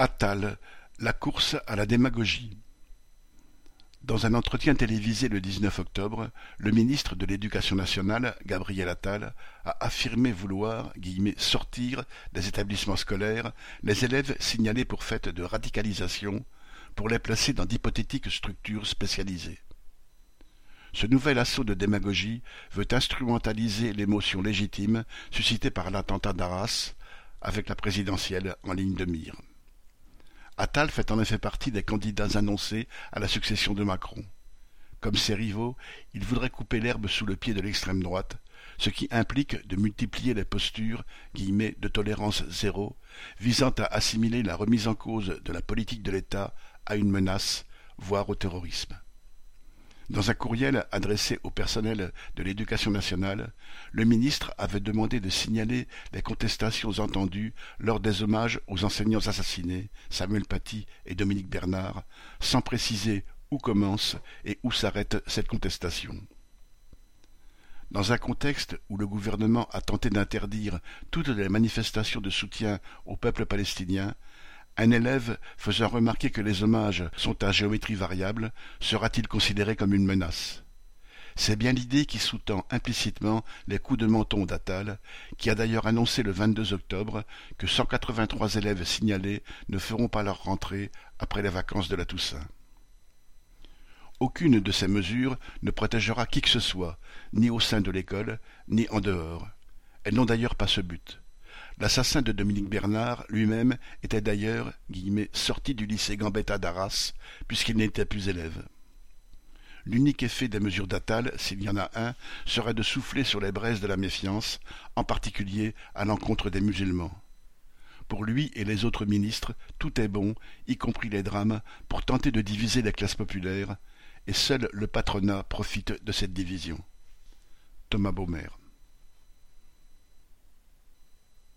Attal, la course à la démagogie. Dans un entretien télévisé le 19 octobre, le ministre de l'Éducation nationale, Gabriel Attal, a affirmé vouloir « sortir des établissements scolaires les élèves signalés pour fait de radicalisation pour les placer dans d'hypothétiques structures spécialisées ». Ce nouvel assaut de démagogie veut instrumentaliser l'émotion légitime suscitée par l'attentat d'Arras, avec la présidentielle en ligne de mire. Attal fait en effet partie des candidats annoncés à la succession de Macron. Comme ses rivaux, il voudrait couper l'herbe sous le pied de l'extrême droite, ce qui implique de multiplier les postures guillemets, de tolérance zéro, visant à assimiler la remise en cause de la politique de l'État à une menace, voire au terrorisme. Dans un courriel adressé au personnel de l'éducation nationale, le ministre avait demandé de signaler les contestations entendues lors des hommages aux enseignants assassinés, Samuel Paty et Dominique Bernard, sans préciser où commence et où s'arrête cette contestation. Dans un contexte où le gouvernement a tenté d'interdire toutes les manifestations de soutien au peuple palestinien, un élève faisant remarquer que les hommages sont à géométrie variable sera-t-il considéré comme une menace? C'est bien l'idée qui sous-tend implicitement les coups de menton d'Attal, qui a d'ailleurs annoncé le 22 octobre que 183 élèves signalés ne feront pas leur rentrée après les vacances de la Toussaint. Aucune de ces mesures ne protégera qui que ce soit, ni au sein de l'école, ni en dehors. Elles n'ont d'ailleurs pas ce but. L'assassin de Dominique Bernard lui-même était d'ailleurs « sorti du lycée Gambetta d'Arras, puisqu'il n'était plus élève. L'unique effet des mesures d'Attal, s'il y en a un, serait de souffler sur les braises de la méfiance, en particulier à l'encontre des musulmans. Pour lui et les autres ministres, tout est bon, y compris les drames, pour tenter de diviser les classes populaires, et seul le patronat profite de cette division. Thomas Baumer